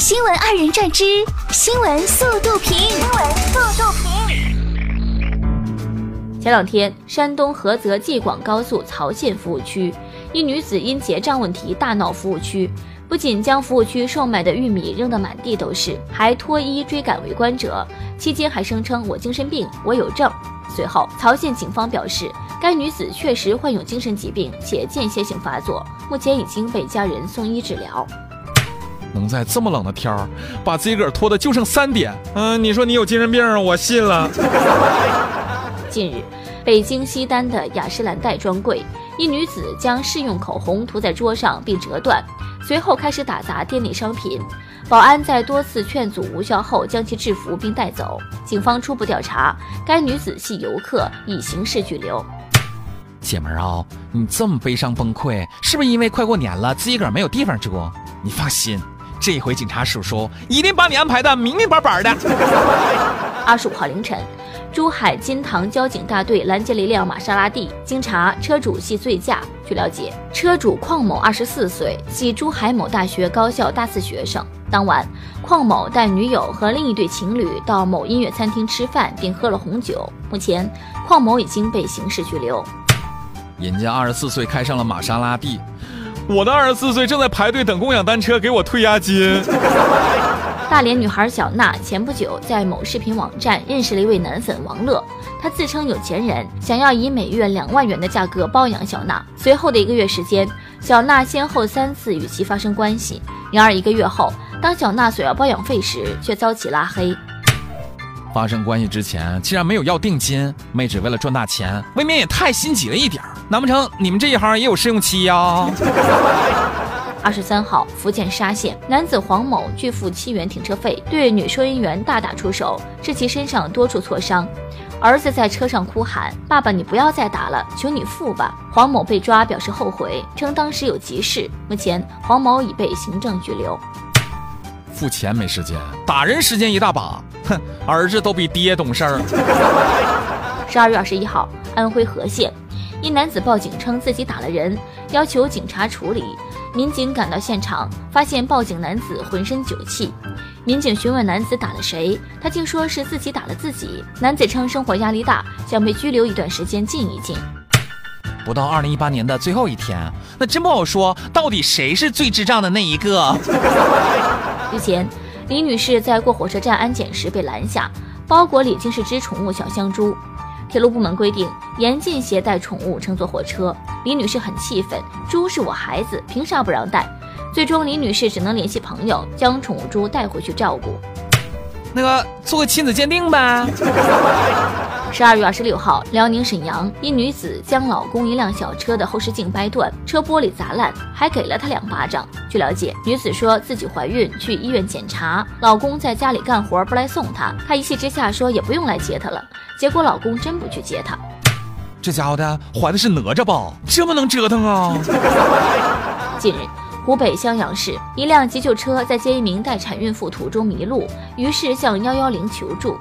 新闻二人转之新闻速度评。新闻速度评。前两天，山东菏泽济广高速曹县服务区，一女子因结账问题大闹服务区，不仅将服务区售卖的玉米扔得满地都是，还脱衣追赶围观者，期间还声称“我精神病，我有证”。随后，曹县警方表示，该女子确实患有精神疾病，且间歇性发作，目前已经被家人送医治疗。能在这么冷的天儿把自己个儿拖的就剩三点，嗯，你说你有精神病，我信了。近日，北京西单的雅诗兰黛专柜，一女子将试用口红涂在桌上并折断，随后开始打砸店内商品。保安在多次劝阻无效后，将其制服并带走。警方初步调查，该女子系游客，已刑事拘留。姐们儿啊，你这么悲伤崩溃，是不是因为快过年了，自己个儿没有地方住？你放心。这回警察叔叔一定把你安排的明明白白的。二十五号凌晨，珠海金堂交警大队拦截了一辆玛莎拉蒂，经查，车主系醉驾。据了解，车主邝某二十四岁，系珠海某大学高校大四学生。当晚，邝某带女友和另一对情侣到某音乐餐厅吃饭，并喝了红酒。目前，邝某已经被刑事拘留。人家二十四岁开上了玛莎拉蒂。我的二十四岁正在排队等共享单车给我退押金。大连女孩小娜前不久在某视频网站认识了一位男粉王乐，他自称有钱人，想要以每月两万元的价格包养小娜。随后的一个月时间，小娜先后三次与其发生关系。然而一个月后，当小娜索要包养费时，却遭其拉黑。发生关系之前竟然没有要定金，妹纸为了赚大钱，未免也太心急了一点儿。难不成你们这一行也有试用期呀？二十三号，福建沙县男子黄某拒付七元停车费，对女收银员大打出手，致其身上多处挫伤。儿子在车上哭喊：“爸爸，你不要再打了，求你付吧。”黄某被抓，表示后悔，称当时有急事。目前，黄某已被行政拘留。付钱没时间，打人时间一大把。哼，儿子都比爹懂事儿。十二月二十一号，安徽和县一男子报警称自己打了人，要求警察处理。民警赶到现场，发现报警男子浑身酒气。民警询问男子打了谁，他竟说是自己打了自己。男子称生活压力大，想被拘留一段时间静一静。不到二零一八年的最后一天，那真不好说，到底谁是最智障的那一个？日前，李女士在过火车站安检时被拦下，包裹里竟是只宠物小香猪。铁路部门规定，严禁携带宠物乘坐火车。李女士很气愤，猪是我孩子，凭啥不让带？最终，李女士只能联系朋友，将宠物猪带回去照顾。那个，做个亲子鉴定呗。十二月二十六号，辽宁沈阳一女子将老公一辆小车的后视镜掰断，车玻璃砸烂，还给了他两巴掌。据了解，女子说自己怀孕去医院检查，老公在家里干活不来送她，她一气之下说也不用来接她了。结果老公真不去接她。这家伙的怀的是哪吒吧？这么能折腾啊！近日，湖北襄阳市一辆急救车在接一名待产孕妇途中迷路，于是向幺幺零求助。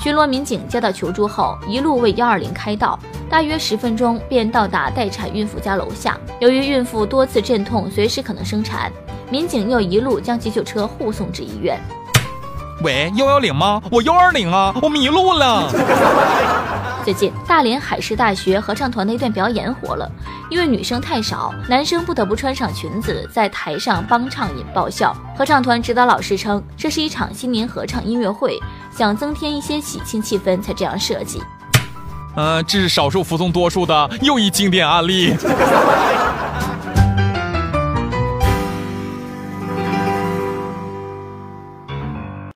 巡逻民警接到求助后，一路为幺二零开道，大约十分钟便到达待产孕妇家楼下。由于孕妇多次阵痛，随时可能生产，民警又一路将急救车护送至医院。喂，幺幺零吗？我幺二零啊，我迷路了。最近，大连海事大学合唱团的一段表演火了，因为女生太少，男生不得不穿上裙子在台上帮唱引爆笑。合唱团指导老师称，这是一场新年合唱音乐会。想增添一些喜庆气氛，才这样设计。呃，这是少数服从多数的又一经典案例。